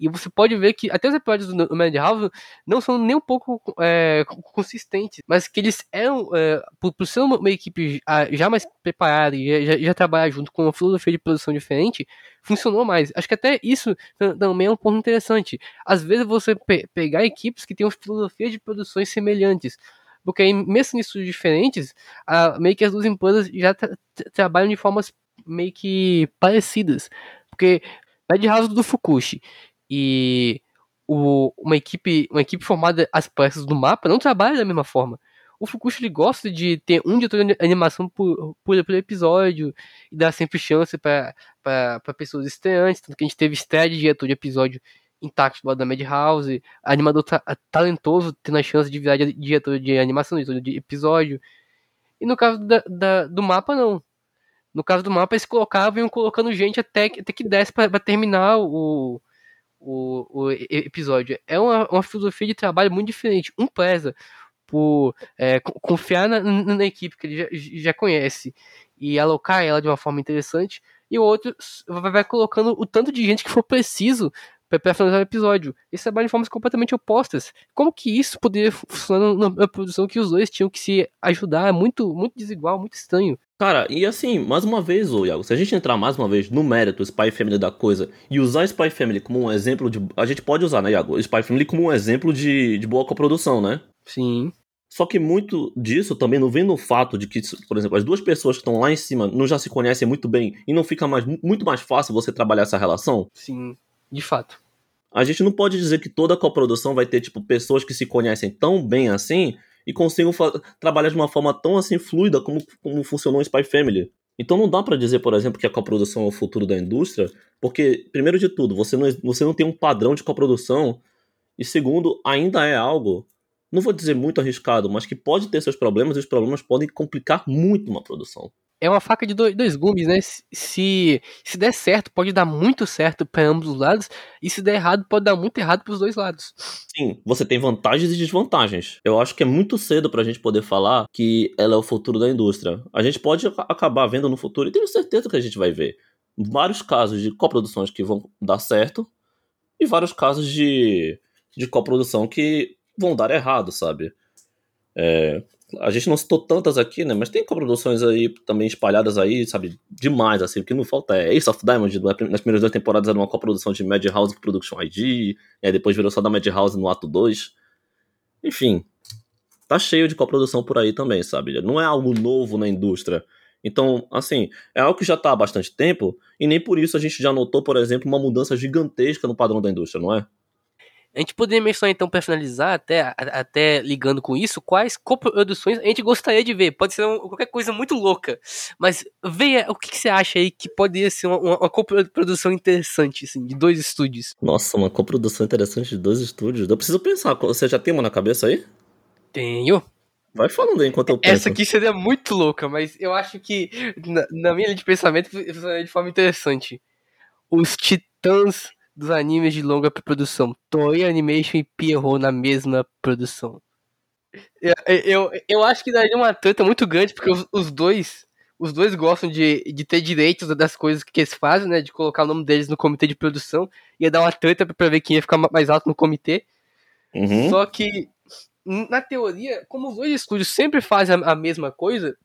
e você pode ver que até os episódios do Madhouse não são nem um pouco é, consistentes, mas que eles eram, é, por, por ser uma equipe já mais preparada e já, já trabalhar junto com uma filosofia de produção diferente, funcionou mais. Acho que até isso também é um ponto interessante. Às vezes você pe pegar equipes que têm uma filosofia de produções semelhantes, porque mesmo em estudos diferentes, a, meio que as duas empresas já tra trabalham de formas meio que parecidas. Porque Madhouse do Fukushi e o, uma, equipe, uma equipe formada às peças do mapa não trabalha da mesma forma. O Fukushi ele gosta de ter um diretor de animação por, por, por episódio e dar sempre chance para pessoas estreantes. Tanto que a gente teve estreia de diretor de episódio intacto do lado da Madhouse, animador ta talentoso tendo a chance de virar diretor de animação, diretor de episódio. E no caso da, da, do mapa, não. No caso do mapa, eles colocavam e iam colocando gente até, até que desse para terminar o, o, o episódio. É uma, uma filosofia de trabalho muito diferente. Um preza por é, confiar na, na, equipe que ele já, já, conhece e alocar ela de uma forma interessante, e o outro vai, vai colocando o tanto de gente que for preciso para finalizar o episódio. Eles trabalham de formas completamente opostas. Como que isso poderia funcionar na produção que os dois tinham que se ajudar? É muito, muito desigual, muito estranho. Cara, e assim, mais uma vez, ô Iago, se a gente entrar mais uma vez no mérito Spy Family da coisa e usar Spy Family como um exemplo de. A gente pode usar, né, Iago? Spy Family como um exemplo de, de boa coprodução, né? Sim. Só que muito disso também não vem no fato de que, por exemplo, as duas pessoas que estão lá em cima não já se conhecem muito bem e não fica mais, muito mais fácil você trabalhar essa relação? Sim, de fato. A gente não pode dizer que toda coprodução vai ter, tipo, pessoas que se conhecem tão bem assim e consigam trabalhar de uma forma tão assim fluida como, como funcionou o Spy Family. Então não dá para dizer, por exemplo, que a coprodução é o futuro da indústria, porque, primeiro de tudo, você não, você não tem um padrão de coprodução, e segundo, ainda é algo, não vou dizer muito arriscado, mas que pode ter seus problemas e os problemas podem complicar muito uma produção é uma faca de dois, gumes, né? Se, se der certo, pode dar muito certo para ambos os lados, e se der errado, pode dar muito errado para os dois lados. Sim, você tem vantagens e desvantagens. Eu acho que é muito cedo para a gente poder falar que ela é o futuro da indústria. A gente pode acabar vendo no futuro, e tenho certeza que a gente vai ver vários casos de coproduções que vão dar certo e vários casos de, de coprodução que vão dar errado, sabe? É, a gente não citou tantas aqui, né? Mas tem coproduções aí também espalhadas aí, sabe? Demais, assim. O que não falta é Ace of Diamond, nas primeiras duas temporadas era uma coprodução de Madhouse Production ID, depois virou só da Madhouse no ato 2. Enfim, tá cheio de coprodução por aí também, sabe? Não é algo novo na indústria. Então, assim, é algo que já tá há bastante tempo, e nem por isso a gente já notou, por exemplo, uma mudança gigantesca no padrão da indústria, não é? A gente poderia mencionar, então, para finalizar, até, até ligando com isso, quais coproduções a gente gostaria de ver. Pode ser um, qualquer coisa muito louca, mas veja o que, que, você acha aí que poderia ser uma, uma, coprodução interessante, assim, de dois estúdios. Nossa, uma coprodução interessante de dois estúdios? Eu preciso pensar, você já tem uma na cabeça aí? Tenho. Vai falando aí enquanto eu penso. Essa aqui seria muito louca, mas eu acho que, na, na minha linha de pensamento, funcionaria de forma interessante. Os Titãs dos animes de longa produção. Toei Animation e Pierrot na mesma produção. Eu, eu, eu acho que daria uma treta muito grande, porque os, os, dois os dois gostam de, de ter direitos das coisas que eles fazem, né? De colocar o nome deles no comitê de produção. Ia dar uma treta pra ver quem ia ficar mais alto no comitê. Uhum. Só que, na teoria, como os dois estúdios sempre fazem a, a mesma coisa,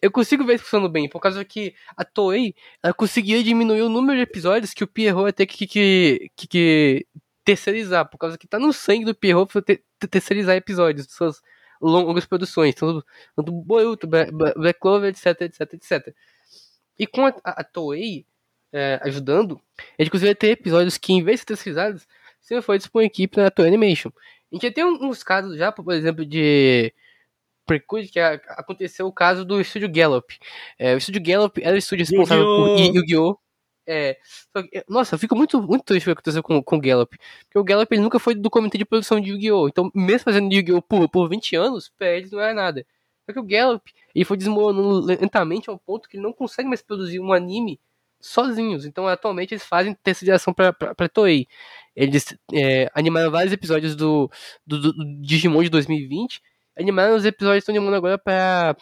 eu consigo ver isso funcionando bem, por causa que a Toei ela conseguia diminuir o número de episódios que o Pierrot ia ter que, que, que, que terceirizar, por causa que tá no sangue do Pierrot ter, terceirizar episódios suas longas produções, tanto, tanto Boruto, Black Clover, etc, etc, etc. E com a, a, a Toei é, ajudando, a gente conseguia ter episódios que, em vez de ser terceirizados, sempre foi por uma equipe na Toei Animation. A gente já tem uns casos já, por exemplo, de Precure, que aconteceu o caso do estúdio Gallup. É, o estúdio Gallup era o estúdio responsável por Yu-Gi-Oh! É, nossa, eu fico muito, muito triste o que aconteceu com, com o Gallup. Porque o Gallup ele nunca foi do comitê de produção de Yu-Gi-Oh! Então, mesmo fazendo Yu-Gi-Oh! Por, por 20 anos, pra eles não era nada. Só que o Gallup ele foi desmoronando lentamente ao ponto que ele não consegue mais produzir um anime sozinhos. Então, atualmente, eles fazem terceirização pra Toei. Eles é, animaram vários episódios do, do, do Digimon de 2020 animaram os episódios estão animando agora pra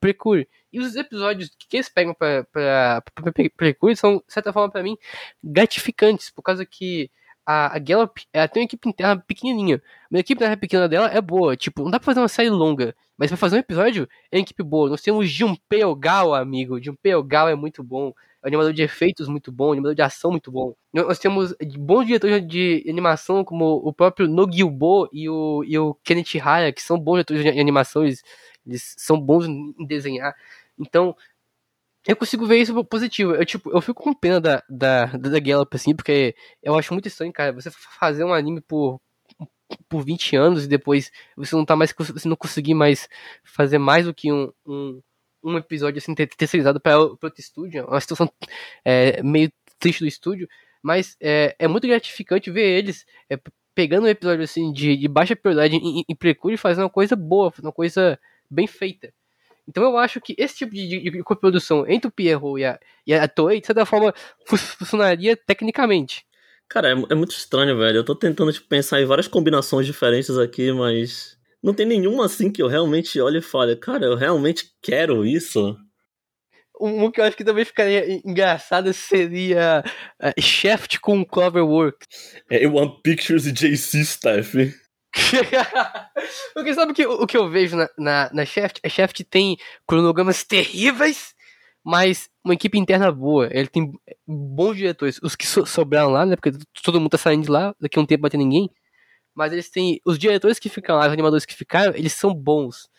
Precure. E os episódios que eles pegam pra, pra, pra, pra Precure são, de certa forma, pra mim, gratificantes, por causa que a, a Gallup ela tem uma equipe interna pequenininha. Mas a equipe interna pequena dela é boa. Tipo, não dá pra fazer uma série longa, mas pra fazer um episódio é uma equipe boa. Nós temos Junpei Ogawa, amigo. Junpei Ogawa é muito bom. É um animador de efeitos muito bom, um animador de ação muito bom. Nós temos bons diretores de animação, como o próprio Nogilbo e o, e o Kenneth Hara, que são bons diretores de animação, eles, eles são bons em desenhar. Então, eu consigo ver isso positivo. Eu, tipo, eu fico com pena da, da, da Gallup, assim, porque eu acho muito estranho, cara, você fazer um anime por, por 20 anos e depois você não tá mais, você não conseguir mais fazer mais do que um, um um episódio assim terceirizado para outro estúdio, é uma situação é, meio triste do estúdio, mas é, é muito gratificante ver eles é, pegando um episódio assim de, de baixa prioridade em, em e fazendo uma coisa boa, uma coisa bem feita. Então eu acho que esse tipo de, de, de coprodução entre o Pierrot e a, e a Toei, de certa forma, funcionaria tecnicamente. Cara, é, é, muito estranho, velho. Eu tô tentando tipo, pensar em várias combinações diferentes aqui, mas não tem nenhuma assim que eu realmente olhe e fale, cara, eu realmente quero isso. Um que eu acho que também ficaria engraçado seria uh, Shaft com Cloverworks. É One Pictures e JC Staff. Porque sabe que, o que eu vejo na, na, na Shaft? A Shaft tem cronogramas terríveis, mas uma equipe interna boa. Ele tem bons diretores. Os que so, sobraram lá, né? Porque todo mundo tá saindo de lá, daqui a um tempo vai ter ninguém mas eles têm. Os diretores que ficam lá, os animadores que ficaram, eles são bons.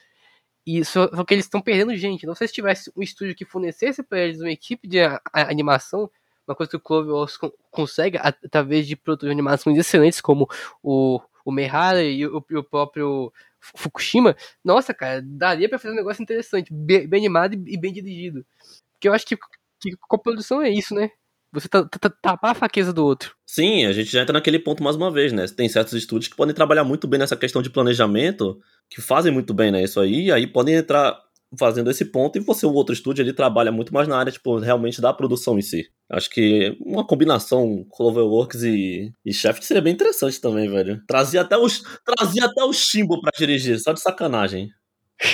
E só, só que eles estão perdendo gente. Não sei se tivesse um estúdio que fornecesse para eles uma equipe de a, a, animação, uma coisa que o Cloverworks consegue através de produtos de animações excelentes, como o, o e o, o próprio Fukushima. Nossa, cara, daria para fazer um negócio interessante, bem, animado e, bem dirigido. Porque eu acho que, que coprodução é isso, né? Você tá, tá, tapar a fraqueza do outro. Sim, a gente já entra naquele ponto mais uma vez, né? Tem certos estúdios que podem trabalhar muito bem nessa questão de planejamento, que fazem muito bem, né? Isso aí, e aí podem entrar fazendo esse ponto e você, o outro estúdio, ele trabalha muito mais na área, tipo, realmente da produção em si. Acho que uma combinação Cloverworks e, e Shaft seria bem interessante também, velho. Trazia até os, trazia até o Shimbo pra dirigir, só de sacanagem.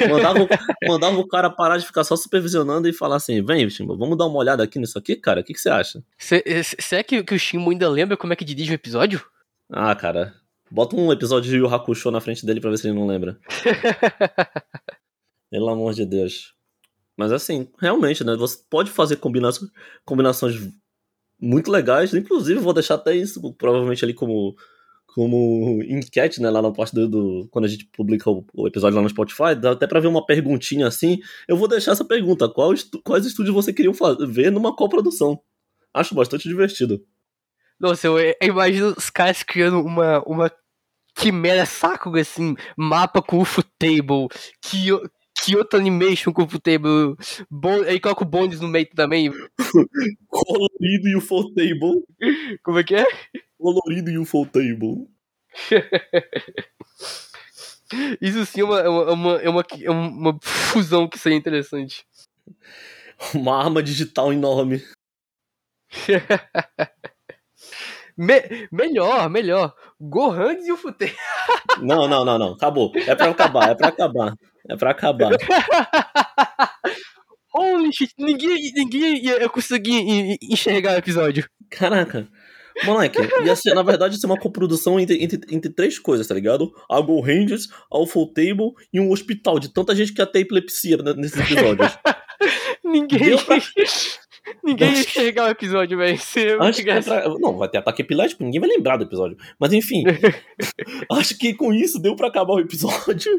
Mandava, mandava o cara parar de ficar só supervisionando e falar assim: vem, Shimbo, vamos dar uma olhada aqui nisso aqui, cara? O que, que você acha? Será que, que o Shimbo ainda lembra como é que dirige um episódio? Ah, cara. Bota um episódio de Yu Hakusho na frente dele pra ver se ele não lembra. Pelo amor de Deus. Mas assim, realmente, né? Você pode fazer combinações, combinações muito legais. Inclusive, vou deixar até isso provavelmente ali como como enquete, né, lá na parte do, do, quando a gente publica o, o, episódio lá no Spotify, dá até para ver uma perguntinha assim. Eu vou deixar essa pergunta: qual estu, quais estúdios você queria ver numa coprodução? Acho bastante divertido. Nossa, eu, eu imagino os caras criando uma, uma quimera saco, assim, mapa com UFO Table, Kyo, Kyoto Animation com UFO Table, bon, aí coloca o Bones no meio também. Colorido e UFO Table. Como é que é? Colorido e UFO Table. Isso sim é uma, é uma, é uma, é uma fusão que seria interessante. Uma arma digital enorme. Me, melhor, melhor. Gohan e o Fute. Não, não, não, não. Acabou. É pra acabar, é pra acabar. É pra acabar. Holy shit, ninguém, ninguém ia conseguir enxergar o episódio. Caraca. Moleque, ia ser, na verdade, ia ser uma coprodução entre, entre, entre três coisas, tá ligado? A Go Rangers, a Full Table e um hospital de tanta gente que ia ter epilepsia nesses episódios. Ninguém. Pra... Ninguém ia enxergar o episódio, velho. Acho que é pra... Não, vai ter ataque epilético, ninguém vai lembrar do episódio. Mas enfim, acho que com isso deu para acabar o episódio.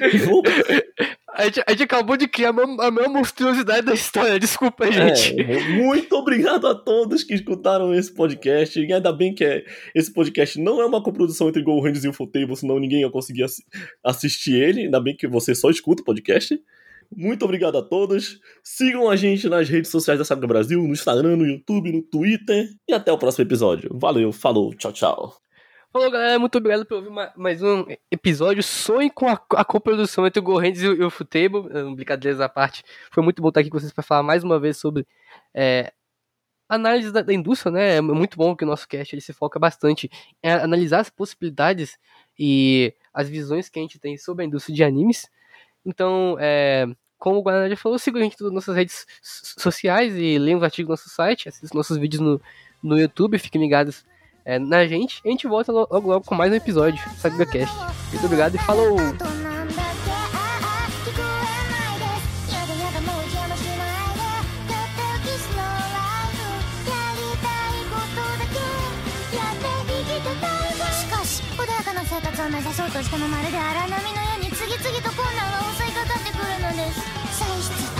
A gente, a gente, acabou de criar a maior monstruosidade da história, desculpa, gente. É, muito obrigado a todos que escutaram esse podcast. E ainda bem que é, esse podcast não é uma coprodução entre Go Rangers e Ufotable, senão ninguém ia conseguir assistir ele. Ainda bem que você só escuta o podcast. Muito obrigado a todos. Sigam a gente nas redes sociais da Saga Brasil, no Instagram, no YouTube, no Twitter. E até o próximo episódio. Valeu, falou, tchau, tchau. Falou, galera. Muito obrigado por ouvir mais um episódio. Sonhe com a, a coprodução entre o Gorrentes e o, o Futebol. Brincadeiras à parte. Foi muito bom estar aqui com vocês para falar mais uma vez sobre é, análise da, da, indústria, né? É muito bom que o nosso cast ele se foca bastante em analisar as possibilidades e as visões que a gente tem sobre a indústria de animes. Então, é, como o Guaraná já falou, siga a gente nas nossas redes sociais e leiam os artigos do nosso site, assistam nossos vídeos no, no YouTube, fiquem ligados é, na gente. A gente volta logo logo com mais um episódio do SagaCast. Muito obrigado e falou!「まるで荒波のように次々と困難は襲いかかってくるのです」「歳出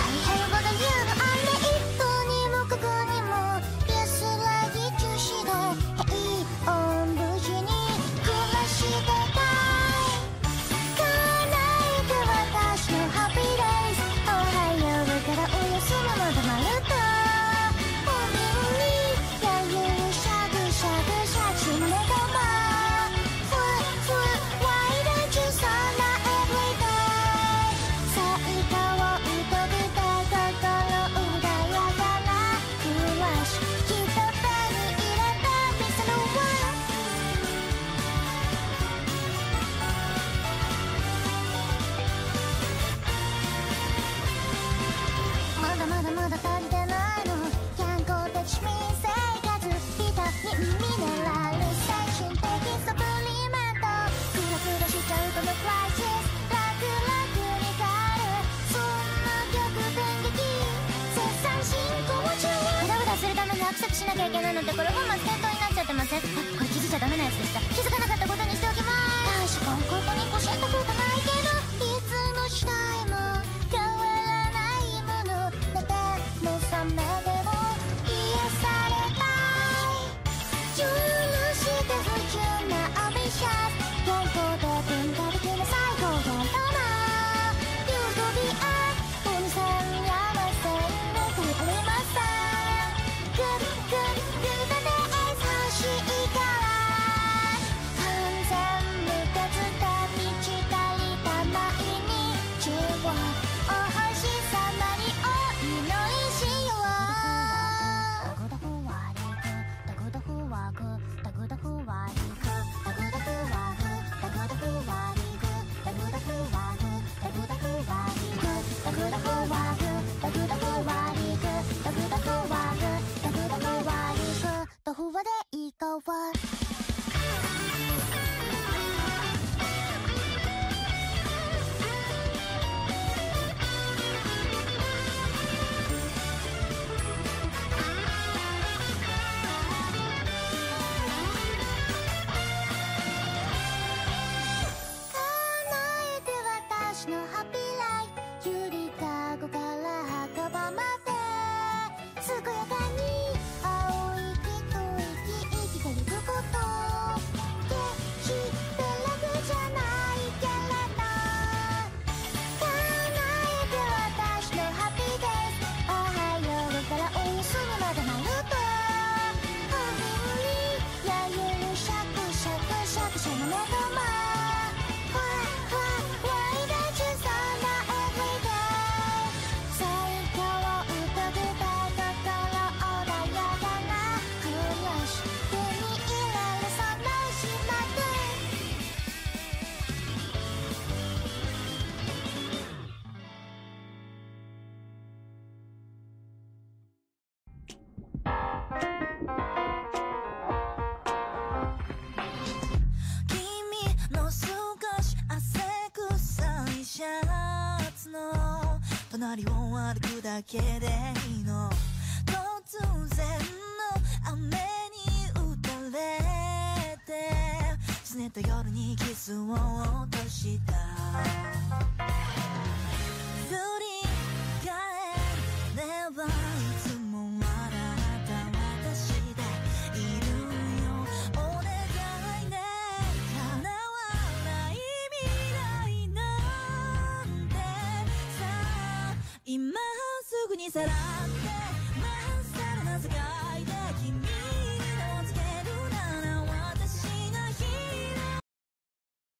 けなのところもマスターを歩くだけでいいの